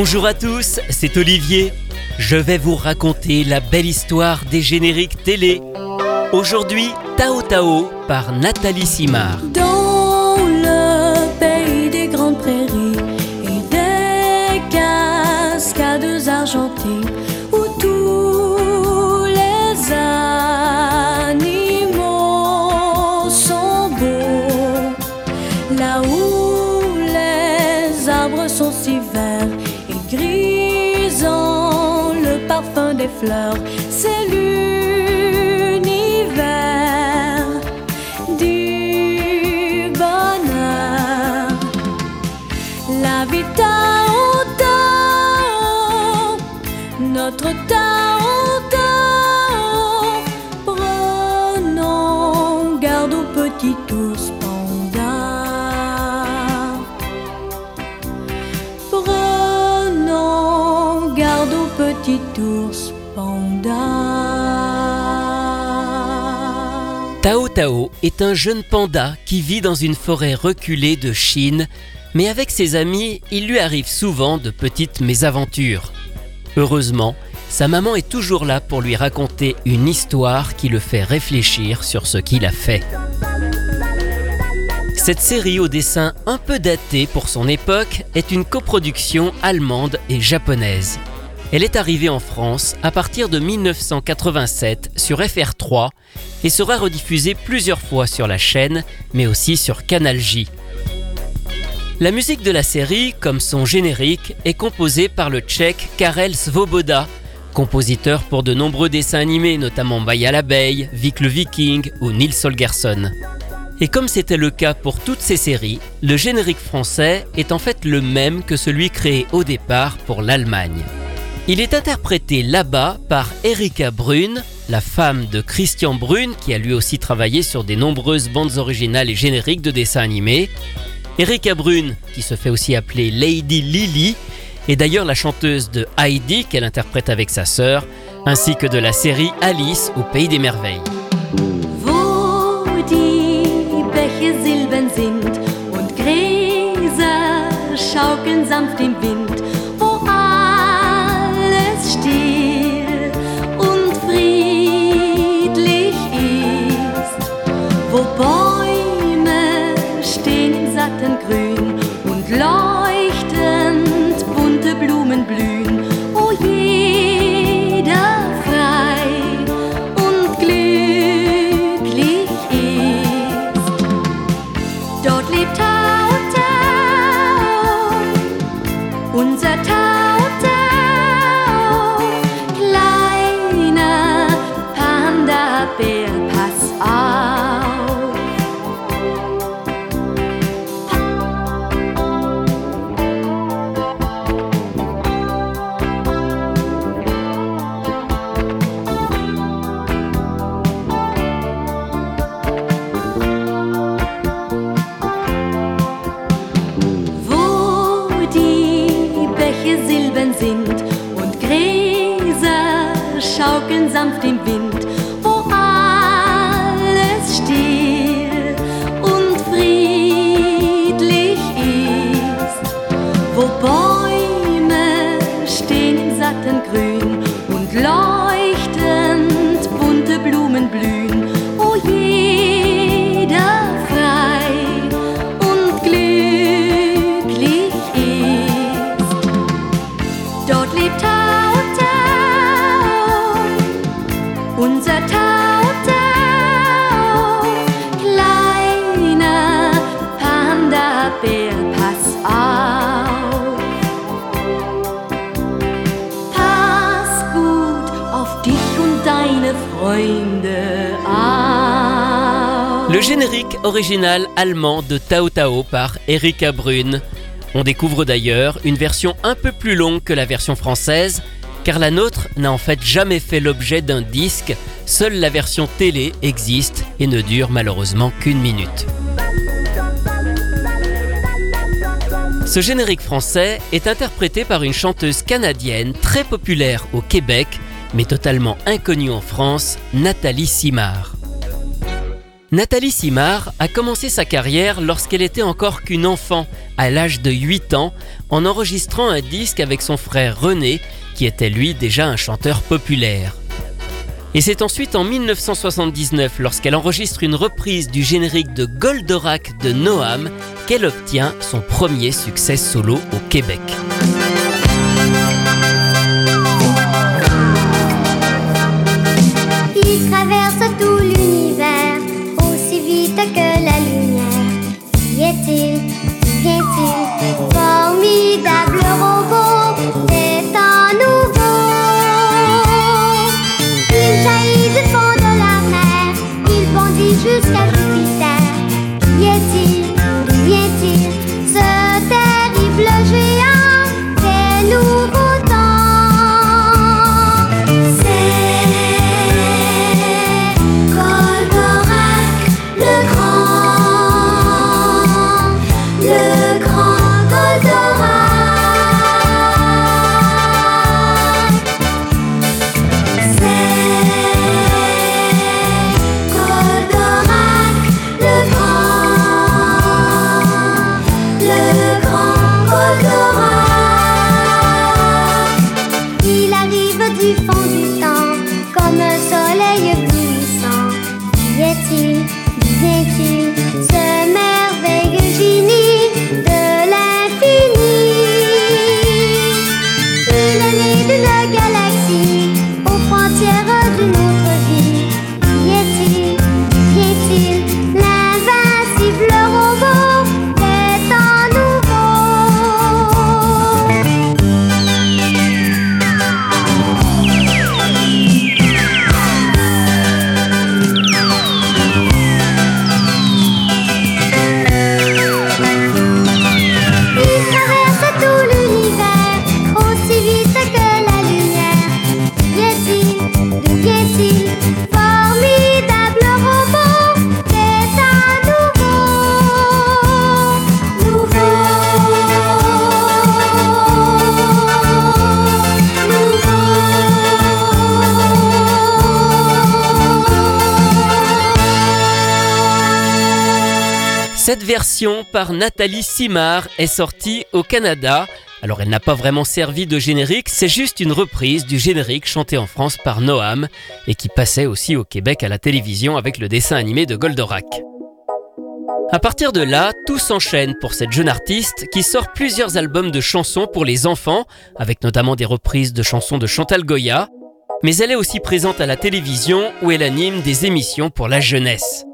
Bonjour à tous, c'est Olivier. Je vais vous raconter la belle histoire des génériques télé. Aujourd'hui, Tao Tao par Nathalie Simard. Des fleurs, c'est l'univers Tao Tao est un jeune panda qui vit dans une forêt reculée de Chine, mais avec ses amis, il lui arrive souvent de petites mésaventures. Heureusement, sa maman est toujours là pour lui raconter une histoire qui le fait réfléchir sur ce qu'il a fait. Cette série au dessin un peu daté pour son époque est une coproduction allemande et japonaise. Elle est arrivée en France à partir de 1987 sur FR3 et sera rediffusée plusieurs fois sur la chaîne, mais aussi sur Canal J. La musique de la série, comme son générique, est composée par le tchèque Karel Svoboda, compositeur pour de nombreux dessins animés, notamment Maya l'abeille, Vic le Viking ou Nils Holgersson. Et comme c'était le cas pour toutes ces séries, le générique français est en fait le même que celui créé au départ pour l'Allemagne. Il est interprété là-bas par Erika Brune, la femme de Christian Brune, qui a lui aussi travaillé sur des nombreuses bandes originales et génériques de dessins animés. Erika Brune, qui se fait aussi appeler Lady Lily, est d'ailleurs la chanteuse de Heidi qu'elle interprète avec sa sœur, ainsi que de la série Alice au Pays des Merveilles. Original allemand de Tao Tao par Erika Brune. On découvre d'ailleurs une version un peu plus longue que la version française, car la nôtre n'a en fait jamais fait l'objet d'un disque, seule la version télé existe et ne dure malheureusement qu'une minute. Ce générique français est interprété par une chanteuse canadienne très populaire au Québec, mais totalement inconnue en France, Nathalie Simard. Nathalie Simard a commencé sa carrière lorsqu'elle était encore qu'une enfant, à l'âge de 8 ans, en enregistrant un disque avec son frère René, qui était lui déjà un chanteur populaire. Et c'est ensuite en 1979, lorsqu'elle enregistre une reprise du générique de Goldorak de Noam, qu'elle obtient son premier succès solo au Québec. Y version par Nathalie Simard est sortie au Canada. Alors elle n'a pas vraiment servi de générique, c'est juste une reprise du générique chanté en France par Noam et qui passait aussi au Québec à la télévision avec le dessin animé de Goldorak. À partir de là, tout s'enchaîne pour cette jeune artiste qui sort plusieurs albums de chansons pour les enfants, avec notamment des reprises de chansons de Chantal Goya, mais elle est aussi présente à la télévision où elle anime des émissions pour la jeunesse.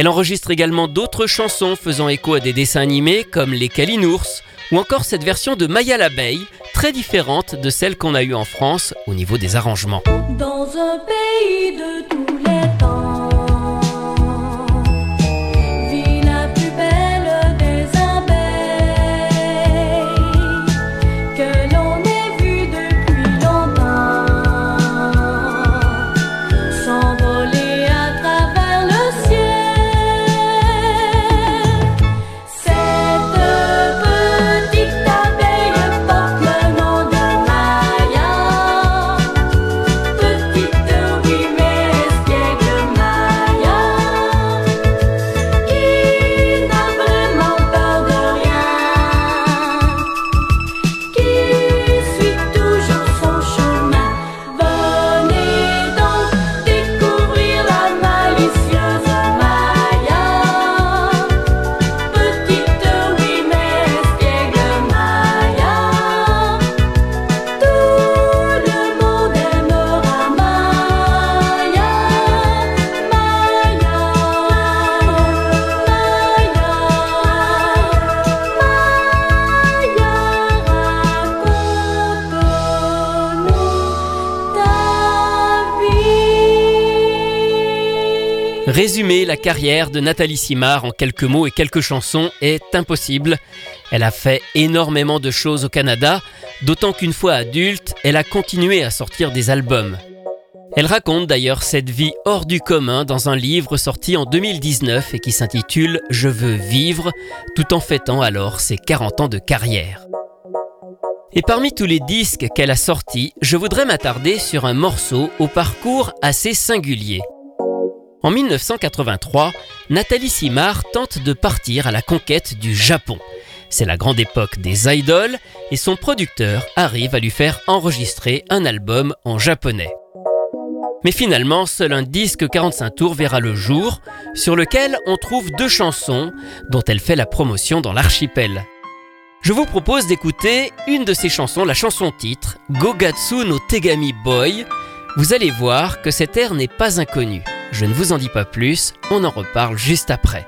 Elle enregistre également d'autres chansons faisant écho à des dessins animés comme Les Kalinours ou encore cette version de Maya l'abeille, très différente de celle qu'on a eue en France au niveau des arrangements. Résumer la carrière de Nathalie Simard en quelques mots et quelques chansons est impossible. Elle a fait énormément de choses au Canada, d'autant qu'une fois adulte, elle a continué à sortir des albums. Elle raconte d'ailleurs cette vie hors du commun dans un livre sorti en 2019 et qui s'intitule Je veux vivre, tout en fêtant alors ses 40 ans de carrière. Et parmi tous les disques qu'elle a sortis, je voudrais m'attarder sur un morceau au parcours assez singulier. En 1983, Nathalie Simard tente de partir à la conquête du Japon. C'est la grande époque des idoles et son producteur arrive à lui faire enregistrer un album en japonais. Mais finalement, seul un disque 45 tours verra le jour, sur lequel on trouve deux chansons dont elle fait la promotion dans l'archipel. Je vous propose d'écouter une de ces chansons, la chanson titre, Gogatsu no Tegami Boy. Vous allez voir que cet air n'est pas inconnu. Je ne vous en dis pas plus, on en reparle juste après.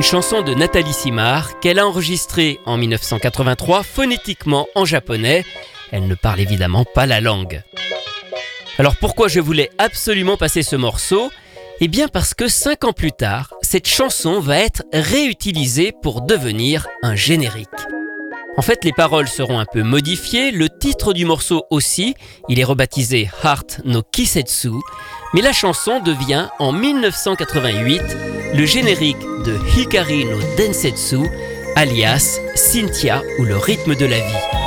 Une chanson de Nathalie Simard qu'elle a enregistrée en 1983 phonétiquement en japonais. Elle ne parle évidemment pas la langue. Alors pourquoi je voulais absolument passer ce morceau? Eh bien parce que cinq ans plus tard, cette chanson va être réutilisée pour devenir un générique. En fait, les paroles seront un peu modifiées, le titre du morceau aussi, il est rebaptisé Heart no Kisetsu, mais la chanson devient en 1988 le générique de Hikari no Densetsu, alias Cynthia ou le rythme de la vie.「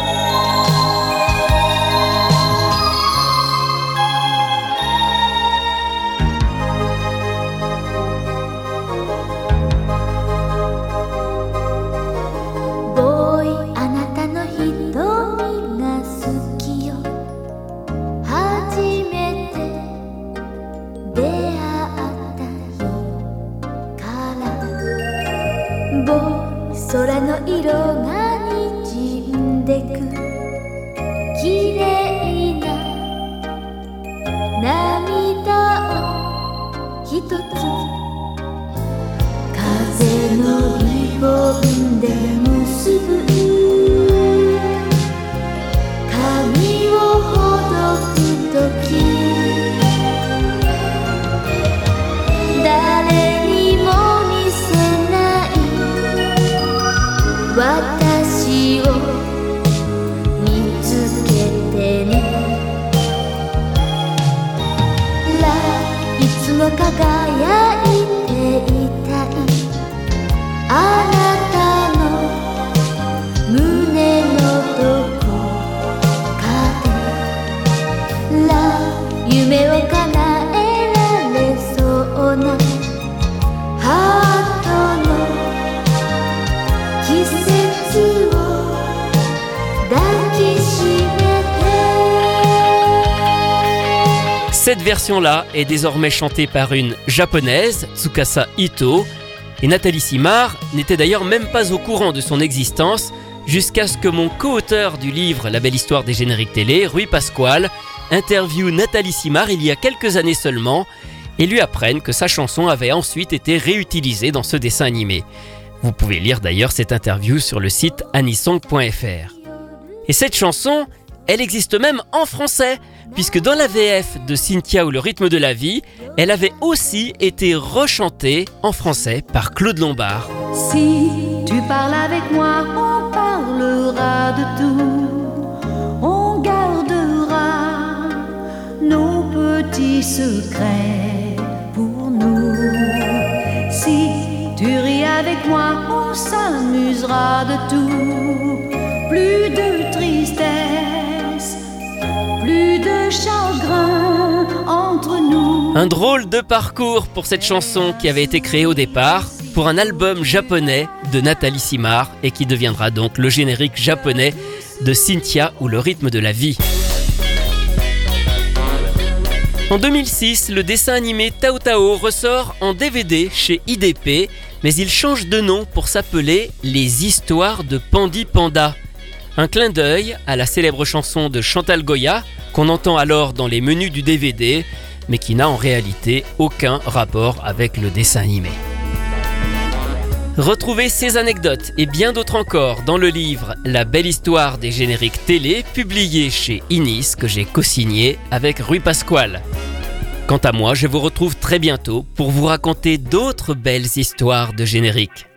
Cette version-là est désormais chantée par une japonaise, Tsukasa Ito, et Nathalie Simard n'était d'ailleurs même pas au courant de son existence jusqu'à ce que mon co-auteur du livre La belle histoire des génériques télé, Rui Pasquale, interviewe Nathalie Simard il y a quelques années seulement et lui apprenne que sa chanson avait ensuite été réutilisée dans ce dessin animé. Vous pouvez lire d'ailleurs cette interview sur le site anisong.fr. Et cette chanson, elle existe même en français, puisque dans la VF de Cynthia ou le rythme de la vie, elle avait aussi été rechantée en français par Claude Lombard. Si tu parles avec moi, on parlera de tout. On gardera nos petits secrets pour nous. Si tu ris avec moi, on s'amusera de tout. Plus Un drôle de parcours pour cette chanson qui avait été créée au départ pour un album japonais de Nathalie Simard et qui deviendra donc le générique japonais de Cynthia ou le rythme de la vie. En 2006, le dessin animé Tao Tao ressort en DVD chez IDP, mais il change de nom pour s'appeler Les Histoires de Pandi Panda. Un clin d'œil à la célèbre chanson de Chantal Goya, qu'on entend alors dans les menus du DVD, mais qui n'a en réalité aucun rapport avec le dessin animé. Retrouvez ces anecdotes et bien d'autres encore dans le livre La belle histoire des génériques télé, publié chez Inis, que j'ai co-signé avec Rui Pasquale. Quant à moi, je vous retrouve très bientôt pour vous raconter d'autres belles histoires de génériques.